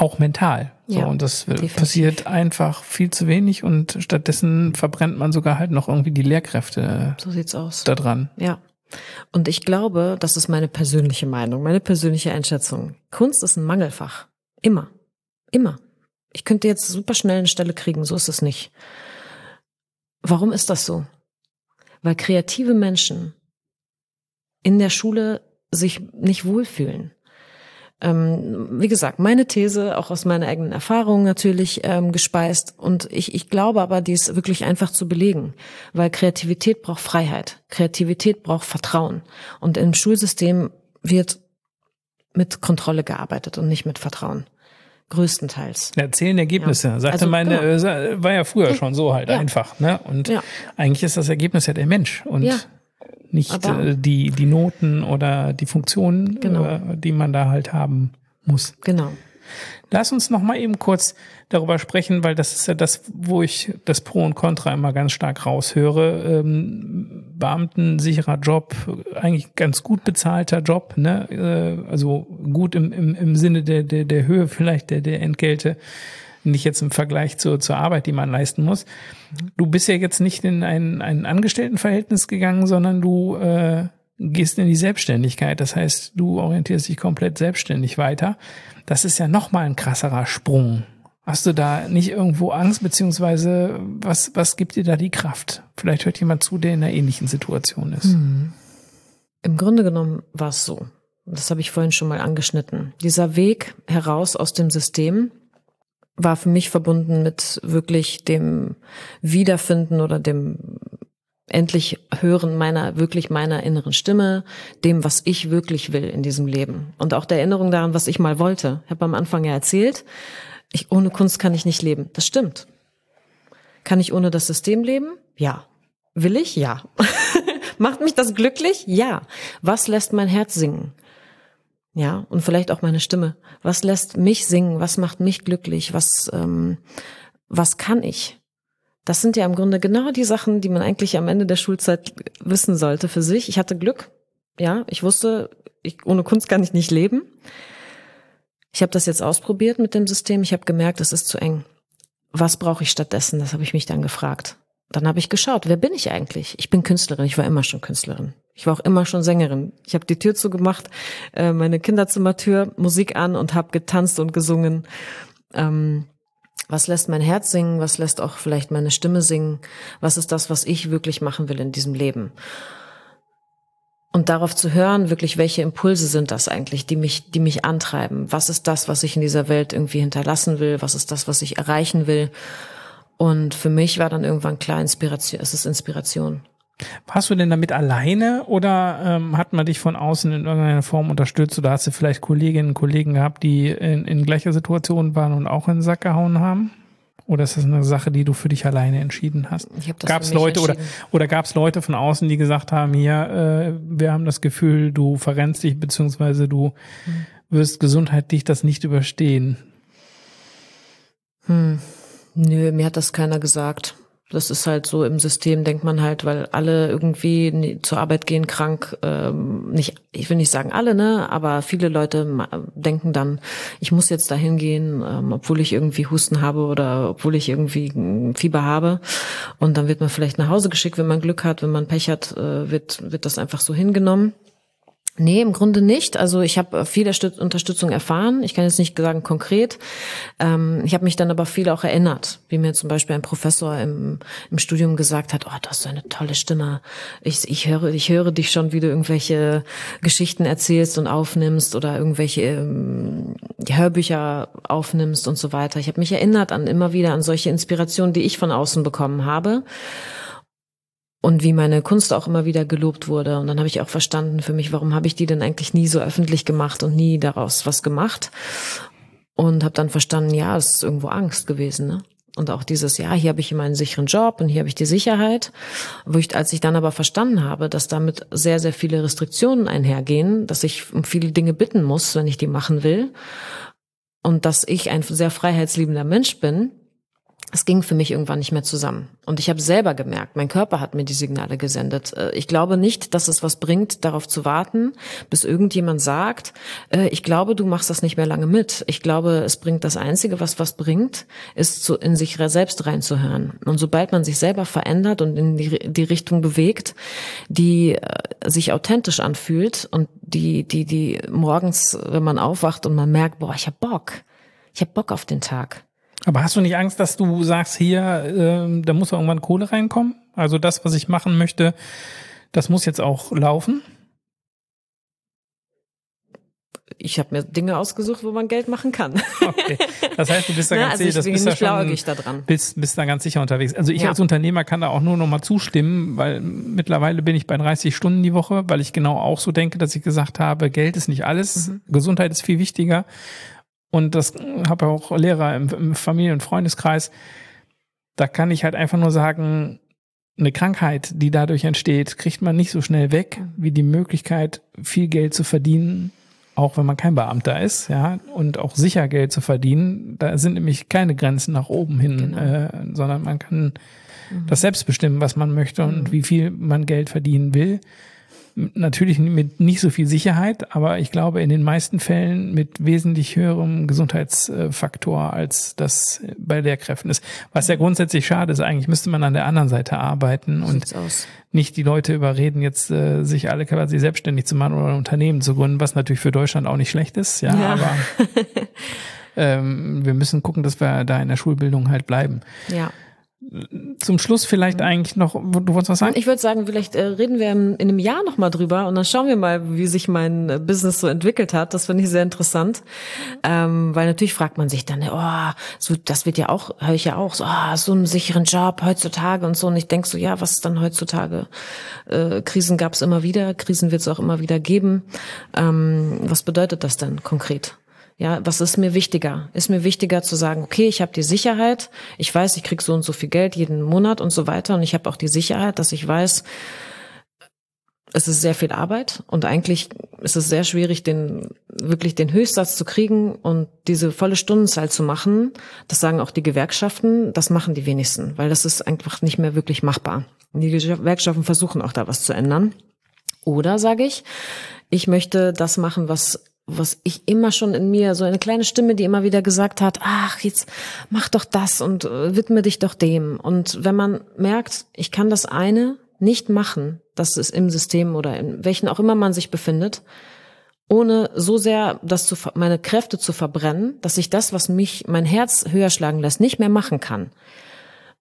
auch mental. So, Ja, und das definitiv. passiert einfach viel zu wenig und stattdessen verbrennt man sogar halt noch irgendwie die Lehrkräfte So sieht's aus. da dran. Ja. Und ich glaube, das ist meine persönliche Meinung, meine persönliche Einschätzung. Kunst ist ein Mangelfach. Immer. Immer. Ich könnte jetzt super schnell eine Stelle kriegen, so ist es nicht. Warum ist das so? Weil kreative Menschen in der Schule sich nicht wohlfühlen. Ähm, wie gesagt, meine These, auch aus meiner eigenen Erfahrung natürlich ähm, gespeist. Und ich, ich glaube aber, die ist wirklich einfach zu belegen. Weil Kreativität braucht Freiheit. Kreativität braucht Vertrauen. Und im Schulsystem wird mit Kontrolle gearbeitet und nicht mit Vertrauen. Größtenteils. Erzählen Ergebnisse. Ja. Sagte Also, meine, genau. äh, war ja früher schon so halt Ja. einfach, ne? Und Ja. eigentlich ist das Ergebnis ja der Mensch und Ja. nicht Aber- äh, die, die Noten oder die Funktionen, Genau. äh, die man da halt haben muss. Genau. Lass uns noch mal eben kurz darüber sprechen, weil das ist ja das, wo ich das Pro und Contra immer ganz stark raushöre. Ähm, Beamtensicherer Job, eigentlich ganz gut bezahlter Job, ne? Äh, also gut im, im, im Sinne der, der, der Höhe vielleicht der, der Entgelte, nicht jetzt im Vergleich zur, zur Arbeit, die man leisten muss. Du bist ja jetzt nicht in ein, ein Angestelltenverhältnis gegangen, sondern du äh, gehst in die Selbstständigkeit. Das heißt, du orientierst dich komplett selbstständig weiter. Das ist ja nochmal ein krasserer Sprung. Hast du da nicht irgendwo Angst, beziehungsweise was, was gibt dir da die Kraft? Vielleicht hört jemand zu, der in einer ähnlichen Situation ist. Im Grunde genommen war es so. Das habe ich vorhin schon mal angeschnitten. Dieser Weg heraus aus dem System war für mich verbunden mit wirklich dem Wiederfinden oder dem endlich Hören meiner, wirklich meiner inneren Stimme, dem, was ich wirklich will in diesem Leben. Und auch der Erinnerung daran, was ich mal wollte. Ich habe am Anfang ja erzählt, ich, ohne Kunst kann ich nicht leben. Das stimmt. Kann ich ohne das System leben? Ja. Will ich? Ja. Macht mich das glücklich? Ja. Was lässt mein Herz singen? Ja, und vielleicht auch meine Stimme. Was lässt mich singen? Was macht mich glücklich? Was, ähm, was kann ich? Das sind ja im Grunde genau die Sachen, die man eigentlich am Ende der Schulzeit wissen sollte für sich. Ich hatte Glück. Ja, ich wusste, ich, ohne Kunst kann ich nicht leben. Ich habe das jetzt ausprobiert mit dem System. Ich habe gemerkt, es ist zu eng. Was brauche ich stattdessen? Das habe ich mich dann gefragt. Dann habe ich geschaut, wer bin ich eigentlich? Ich bin Künstlerin, ich war immer schon Künstlerin. Ich war auch immer schon Sängerin. Ich habe die Tür zugemacht, äh, meine Kinderzimmertür, Musik an und habe getanzt und gesungen. Ähm, was lässt mein Herz singen? Was lässt auch vielleicht meine Stimme singen? Was ist das, was ich wirklich machen will in diesem Leben? Und darauf zu hören, wirklich, welche Impulse sind das eigentlich, die mich, die mich antreiben? Was ist das, was ich in dieser Welt irgendwie hinterlassen will? Was ist das, was ich erreichen will? Und für mich war dann irgendwann klar, Inspiration, es ist Inspiration. Warst du denn damit alleine oder ähm, hat man dich von außen in irgendeiner Form unterstützt oder hast du vielleicht Kolleginnen und Kollegen gehabt, die in, in gleicher Situation waren und auch in den Sack gehauen haben? Oder ist das eine Sache, die du für dich alleine entschieden hast? Ich hab das Gab es Leute oder, oder gab es Leute von außen, die gesagt haben, hier, äh, wir haben das Gefühl, du verrennst dich, beziehungsweise du Hm. wirst gesundheitlich das nicht überstehen? Nö, mir hat das keiner gesagt. Das ist halt so im System, denkt man halt, weil alle irgendwie zur Arbeit gehen krank. Ähm, nicht, ich will nicht sagen alle, ne, aber viele Leute denken dann, ich muss jetzt dahin gehen, ähm, obwohl ich irgendwie Husten habe oder obwohl ich irgendwie mm, Fieber habe. Und dann wird man vielleicht nach Hause geschickt, wenn man Glück hat. Wenn man Pech hat, äh, wird wird das einfach so hingenommen. Nee, im Grunde nicht. Also ich habe viel Erstüt- Unterstützung erfahren. Ich kann jetzt nicht sagen konkret. Ähm, ich habe mich dann aber viel auch erinnert, wie mir zum Beispiel ein Professor im, im Studium gesagt hat, oh, du hast so eine tolle Stimme. Ich, ich, höre, ich höre dich schon, wie du irgendwelche Geschichten erzählst und aufnimmst oder irgendwelche ähm, Hörbücher aufnimmst und so weiter. Ich habe mich erinnert an immer wieder an solche Inspirationen, die ich von außen bekommen habe und wie meine Kunst auch immer wieder gelobt wurde. Und dann habe ich auch verstanden für mich, warum habe ich die denn eigentlich nie so öffentlich gemacht und nie daraus was gemacht. Und habe dann verstanden, ja, es ist irgendwo Angst gewesen. Ne? und auch dieses, ja, hier habe ich immer einen sicheren Job und hier habe ich die Sicherheit. Wo ich, als ich dann aber verstanden habe, dass damit sehr, sehr viele Restriktionen einhergehen, dass ich um viele Dinge bitten muss, wenn ich die machen will und dass ich ein sehr freiheitsliebender Mensch bin, es ging für mich irgendwann nicht mehr zusammen. Und ich habe selber gemerkt, mein Körper hat mir die Signale gesendet. Äh, ich glaube nicht, dass es was bringt, darauf zu warten, bis irgendjemand sagt, äh, ich glaube, du machst das nicht mehr lange mit. Ich glaube, es bringt das Einzige, was was bringt, ist zu, in sich selbst reinzuhören. Und sobald man sich selber verändert und in die, die Richtung bewegt, die äh, sich authentisch anfühlt und die, die, die morgens, wenn man aufwacht und man merkt, boah, ich hab Bock. Ich hab Bock auf den Tag aber hast du nicht Angst, dass du sagst, hier, äh, da muss irgendwann Kohle reinkommen? Also das, was ich machen möchte, das muss jetzt auch laufen? Ich habe mir Dinge ausgesucht, wo man Geld machen kann. Okay. Das heißt, du bist da ganz also sicher, das bist da schon, da dran. Bist, bist da ganz sicher unterwegs. Also ich ja. als Unternehmer kann da auch nur noch mal zustimmen, weil mittlerweile bin ich bei 30 Stunden die Woche, weil ich genau auch so denke, dass ich gesagt habe, Geld ist nicht alles, mhm. Gesundheit ist viel wichtiger. Und das habe auch Lehrer im, im Familien- und Freundeskreis. Da kann ich halt einfach nur sagen, eine Krankheit, die dadurch entsteht, kriegt man nicht so schnell weg wie die Möglichkeit, viel Geld zu verdienen, auch wenn man kein Beamter ist, ja, und auch sicher Geld zu verdienen. Da sind nämlich keine Grenzen nach oben hin, genau. äh, sondern man kann mhm. das selbst bestimmen, was man möchte und mhm. wie viel man Geld verdienen will natürlich mit nicht so viel Sicherheit, aber ich glaube in den meisten Fällen mit wesentlich höherem Gesundheitsfaktor, als das bei Lehrkräften ist. Was ja grundsätzlich schade ist, eigentlich müsste man an der anderen Seite arbeiten und nicht die Leute überreden, jetzt äh, sich alle quasi selbstständig zu machen oder ein Unternehmen zu gründen, was natürlich für Deutschland auch nicht schlecht ist, ja, ja. aber ähm, wir müssen gucken, dass wir da in der Schulbildung halt bleiben. Ja zum Schluss vielleicht mhm. eigentlich noch, du wolltest was sagen? Ich würde sagen, vielleicht äh, reden wir in, in einem Jahr nochmal drüber und dann schauen wir mal, wie sich mein äh, Business so entwickelt hat. Das finde ich sehr interessant. Ähm, weil natürlich fragt man sich dann, oh, so, das wird ja auch, höre ich ja auch, so, oh, so einen sicheren Job heutzutage und so. Und ich denk so, ja, was ist dann heutzutage? Äh, Krisen gab es immer wieder, Krisen wird es auch immer wieder geben. Ähm, was bedeutet das denn konkret? Ja, was ist mir wichtiger? Ist mir wichtiger zu sagen, okay, ich habe die Sicherheit, ich weiß, ich krieg so und so viel Geld jeden Monat und so weiter und ich habe auch die Sicherheit, dass ich weiß, es ist sehr viel Arbeit und eigentlich ist es sehr schwierig, den wirklich den Höchstsatz zu kriegen und diese volle Stundenzahl zu machen. Das sagen auch die Gewerkschaften, das machen die wenigsten, weil das ist einfach nicht mehr wirklich machbar. Die Gewerkschaften versuchen auch da was zu ändern. Oder sage ich, ich möchte das machen, was was ich immer schon in mir, so eine kleine Stimme, die immer wieder gesagt hat, ach, jetzt mach doch das und äh, widme dich doch dem. Und wenn man merkt, ich kann das eine nicht machen, das ist im System oder in welchen auch immer man sich befindet, ohne so sehr das zu, meine Kräfte zu verbrennen, dass ich das, was mich, mein Herz höher schlagen lässt, nicht mehr machen kann,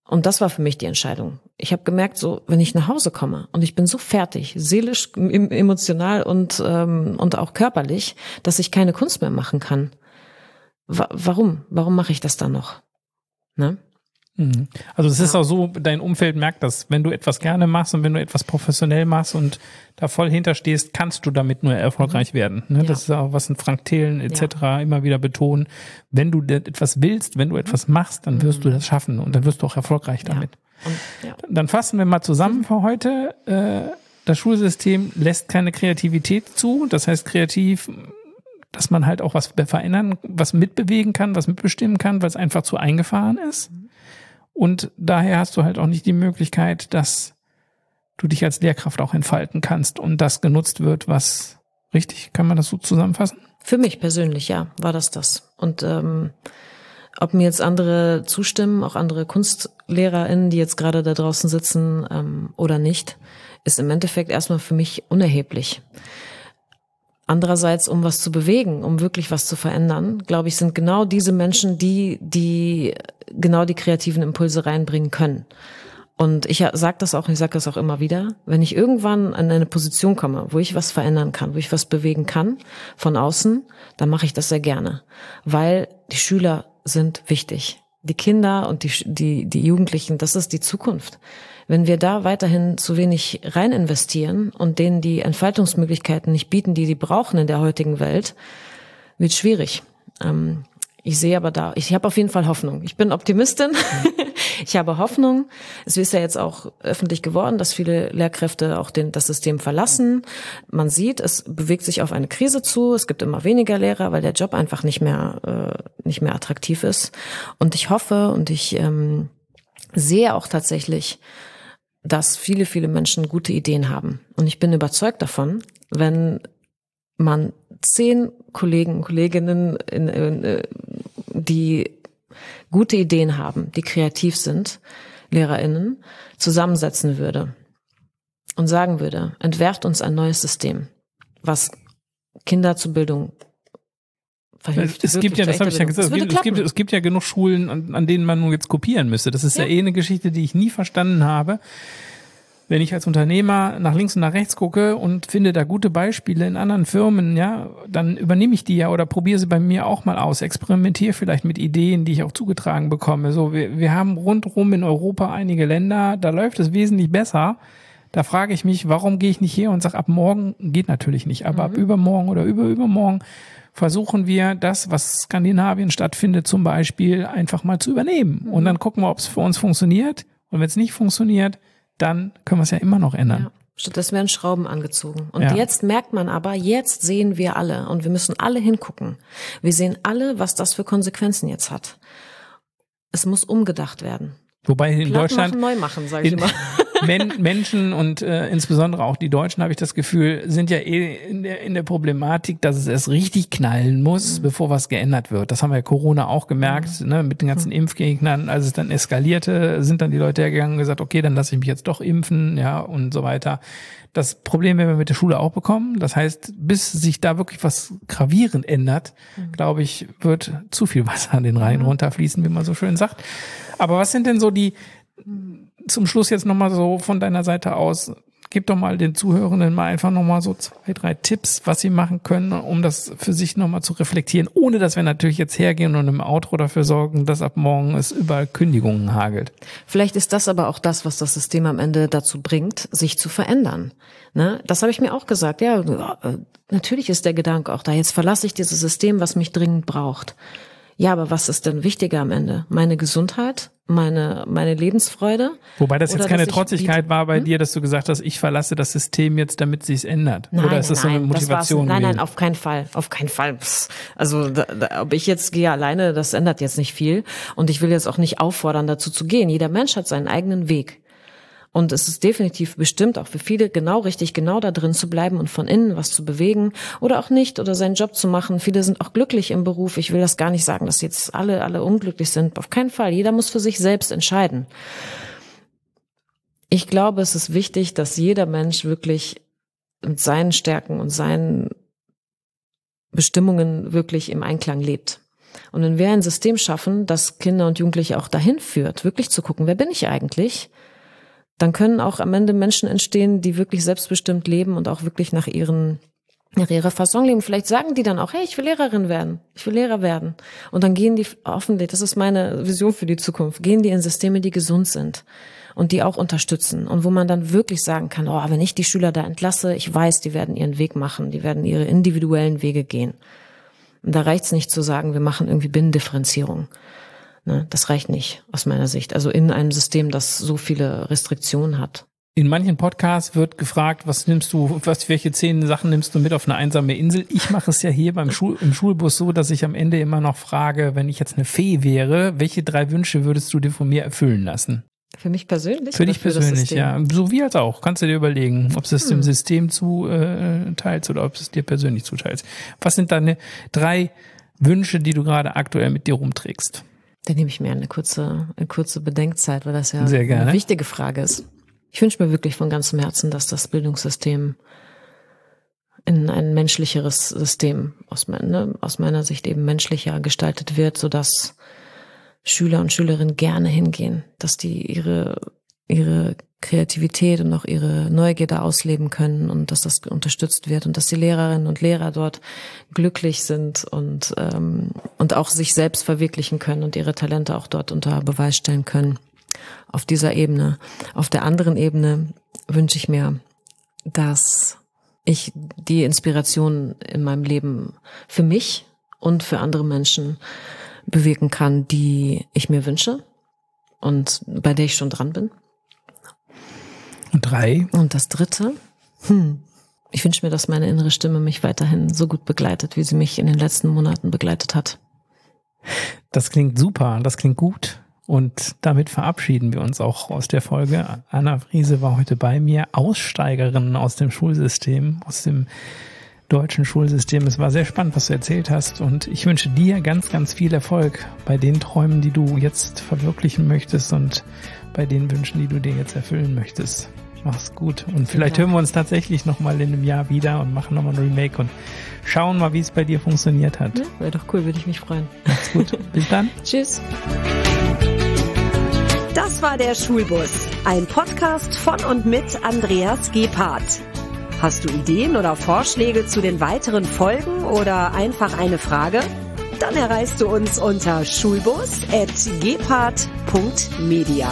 und das war für mich die Entscheidung. Ich habe gemerkt, so wenn ich nach Hause komme und ich bin so fertig, seelisch, emotional und ähm, und auch körperlich, dass ich keine Kunst mehr machen kann. Wa warum? Warum mache ich das dann noch? Ne? Mhm. Also es ist auch so, dein Umfeld merkt das. Wenn du etwas gerne machst und wenn du etwas professionell machst und da voll hinterstehst, kannst du damit nur erfolgreich mhm. werden. Ne? Ja. Das ist auch, was ein Frank Thelen etc. Ja. immer wieder betonen. Wenn du etwas willst, wenn du mhm. etwas machst, dann wirst du das schaffen und dann wirst du auch erfolgreich damit. Ja. Und, dann fassen wir mal zusammen für heute. Äh, das Schulsystem lässt keine Kreativität zu. Das heißt, kreativ dass man halt auch was verändern, was mitbewegen kann, was mitbestimmen kann, weil es einfach zu eingefahren ist. Und daher hast du halt auch nicht die Möglichkeit, dass du dich als Lehrkraft auch entfalten kannst und das genutzt wird, was richtig, kann man das so zusammenfassen? Für mich persönlich, ja, war das das. Und ähm, ob mir jetzt andere zustimmen, auch andere KunstlehrerInnen, die jetzt gerade da draußen sitzen ähm, oder nicht, ist im Endeffekt erstmal für mich unerheblich. Andererseits, um was zu bewegen, um wirklich was zu verändern, glaube ich, sind genau diese Menschen, die, die genau die kreativen Impulse reinbringen können. Und ich sage das auch, ich sage das auch immer wieder, wenn ich irgendwann an eine Position komme, wo ich was verändern kann, wo ich was bewegen kann von außen, dann mache ich das sehr gerne, weil die Schüler sind wichtig. Die Kinder und die, die, die Jugendlichen, das ist die Zukunft. Wenn wir da weiterhin zu wenig rein investieren und denen die Entfaltungsmöglichkeiten nicht bieten, die die brauchen in der heutigen Welt, wird schwierig. Ähm, Ich sehe aber da, ich habe auf jeden Fall Hoffnung. Ich bin Optimistin. ich habe Hoffnung. Es ist ja jetzt auch öffentlich geworden, dass viele Lehrkräfte auch den, das System verlassen. Man sieht, es bewegt sich auf eine Krise zu. Es gibt immer weniger Lehrer, weil der Job einfach nicht mehr, äh, nicht mehr attraktiv ist. Und ich hoffe und ich ähm, sehe auch tatsächlich, dass viele, viele Menschen gute Ideen haben. Und ich bin überzeugt davon, wenn man zehn Kollegen und Kolleginnen, in, in, äh, die gute Ideen haben, die kreativ sind, LehrerInnen, zusammensetzen würde und sagen würde, entwerft uns ein neues System, was Kinder zur Bildung verhilft. Es gibt ja, das habe ich ja gesagt, es, gibt, es gibt ja genug Schulen, an, an denen man nun jetzt kopieren müsste. Das ist ja. ja eh eine Geschichte, die ich nie verstanden habe wenn ich als Unternehmer nach links und nach rechts gucke und finde da gute Beispiele in anderen Firmen, ja, dann übernehme ich die ja oder probiere sie bei mir auch mal aus, experimentiere vielleicht mit Ideen, die ich auch zugetragen bekomme. So, wir, wir haben rundherum in Europa einige Länder, da läuft es wesentlich besser. Da frage ich mich, warum gehe ich nicht hier und sage, ab morgen geht natürlich nicht, aber mhm. ab übermorgen oder über übermorgen versuchen wir das, was Skandinavien stattfindet, zum Beispiel einfach mal zu übernehmen. Mhm. Und dann gucken wir, ob es für uns funktioniert. Und wenn es nicht funktioniert, dann können wir es ja immer noch ändern. Ja. Stattdessen werden Schrauben angezogen. Und ja. jetzt merkt man aber, jetzt sehen wir alle und wir müssen alle hingucken. Wir sehen alle, was das für Konsequenzen jetzt hat. Es muss umgedacht werden. Wobei in Platten Deutschland machen, neu machen, sage ich immer. Men Menschen und äh, insbesondere auch die Deutschen, habe ich das Gefühl, sind ja eh in der, in der Problematik, dass es erst richtig knallen muss, mhm. bevor was geändert wird. Das haben wir ja Corona auch gemerkt, mhm. ne, mit den ganzen mhm. Impfgegnern. Als es dann eskalierte, sind dann die Leute hergegangen und gesagt, okay, dann lasse ich mich jetzt doch impfen, ja, und so weiter. Das Problem werden wir mit der Schule auch bekommen. Das heißt, bis sich da wirklich was gravierend ändert, mhm. glaube ich, wird zu viel Wasser an den Rhein runterfließen, wie man so schön sagt. Aber was sind denn so die, zum Schluss jetzt nochmal so von deiner Seite aus, gib doch mal den Zuhörenden mal einfach nochmal so zwei, drei Tipps, was sie machen können, um das für sich nochmal zu reflektieren, ohne dass wir natürlich jetzt hergehen und im Outro dafür sorgen, dass ab morgen es überall Kündigungen hagelt. Vielleicht ist das aber auch das, was das System am Ende dazu bringt, sich zu verändern. Ne? Das habe ich mir auch gesagt. Ja, natürlich ist der Gedanke auch da. Jetzt verlasse ich dieses System, was mich dringend braucht. Ja, aber was ist denn wichtiger am Ende? Meine Gesundheit? Meine, meine Lebensfreude? Wobei das jetzt keine Trotzigkeit war bei hm? dir, dass du gesagt hast, ich verlasse das System jetzt, damit sich's ändert. Nein, Oder ist das nein, so eine Motivation? nein, nein, auf keinen Fall. Auf keinen Fall. Also, da, da, ob ich jetzt gehe alleine, das ändert jetzt nicht viel. Und ich will jetzt auch nicht auffordern, dazu zu gehen. Jeder Mensch hat seinen eigenen Weg. Und es ist definitiv bestimmt auch für viele genau richtig, genau da drin zu bleiben und von innen was zu bewegen oder auch nicht oder seinen Job zu machen. Viele sind auch glücklich im Beruf. Ich will das gar nicht sagen, dass jetzt alle, alle unglücklich sind. Auf keinen Fall. Jeder muss für sich selbst entscheiden. Ich glaube, es ist wichtig, dass jeder Mensch wirklich mit seinen Stärken und seinen Bestimmungen wirklich im Einklang lebt. Und wenn wir ein System schaffen, das Kinder und Jugendliche auch dahin führt, wirklich zu gucken, wer bin ich eigentlich? Dann können auch am Ende Menschen entstehen, die wirklich selbstbestimmt leben und auch wirklich nach ihren nach ihrer Fasson leben. Vielleicht sagen die dann auch, hey, ich will Lehrerin werden, ich will Lehrer werden. Und dann gehen die hoffentlich, das ist meine Vision für die Zukunft, gehen die in Systeme, die gesund sind und die auch unterstützen und wo man dann wirklich sagen kann, oh, wenn ich die Schüler da entlasse, ich weiß, die werden ihren Weg machen, die werden ihre individuellen Wege gehen. Und da reicht es nicht zu sagen, wir machen irgendwie Binnendifferenzierung. Ne, das reicht nicht aus meiner Sicht. Also in einem System, das so viele Restriktionen hat. In manchen Podcasts wird gefragt, was nimmst du, was, welche zehn Sachen nimmst du mit auf eine einsame Insel? Ich mache es ja hier beim Schul, im Schulbus so, dass ich am Ende immer noch frage, wenn ich jetzt eine Fee wäre, welche drei Wünsche würdest du dir von mir erfüllen lassen? Für mich persönlich? Für dich für persönlich, ja. So wie als auch. Kannst du dir überlegen, ob es hm. dem System zuteilst äh, oder ob es dir persönlich zuteilst. Was sind deine drei Wünsche, die du gerade aktuell mit dir rumträgst? Dann nehme ich mir eine kurze, eine kurze Bedenkzeit, weil das ja eine wichtige Frage ist. Ich wünsche mir wirklich von ganzem Herzen, dass das Bildungssystem in ein menschlicheres System aus, ne, aus meiner Sicht eben menschlicher gestaltet wird, so dass Schüler und Schülerinnen gerne hingehen, dass die ihre ihre Kreativität und auch ihre Neugierde ausleben können und dass das unterstützt wird und dass die Lehrerinnen und Lehrer dort glücklich sind und, ähm, und auch sich selbst verwirklichen können und ihre Talente auch dort unter Beweis stellen können. Auf dieser Ebene. Auf der anderen Ebene wünsche ich mir, dass ich die Inspiration in meinem Leben für mich und für andere Menschen bewirken kann, die ich mir wünsche und bei der ich schon dran bin. Und drei. Und das dritte, hm, ich wünsche mir, dass meine innere Stimme mich weiterhin so gut begleitet, wie sie mich in den letzten Monaten begleitet hat. Das klingt super, das klingt gut. Und damit verabschieden wir uns auch aus der Folge. Anna Friese war heute bei mir, Aussteigerin aus dem Schulsystem, aus dem deutschen Schulsystem. Es war sehr spannend, was du erzählt hast. Und ich wünsche dir ganz, ganz viel Erfolg bei den Träumen, die du jetzt verwirklichen möchtest und bei den Wünschen, die du dir jetzt erfüllen möchtest. Mach's gut. Und vielleicht hören wir uns tatsächlich nochmal in einem Jahr wieder und machen nochmal ein Remake und schauen mal, wie es bei dir funktioniert hat. Ja, Wäre doch cool, würde ich mich freuen. Macht's gut. Bis dann. Tschüss. Das war der Schulbus, ein Podcast von und mit Andreas Gebhardt. Hast du Ideen oder Vorschläge zu den weiteren Folgen oder einfach eine Frage? Dann erreichst du uns unter schulbus.gebhardt.media.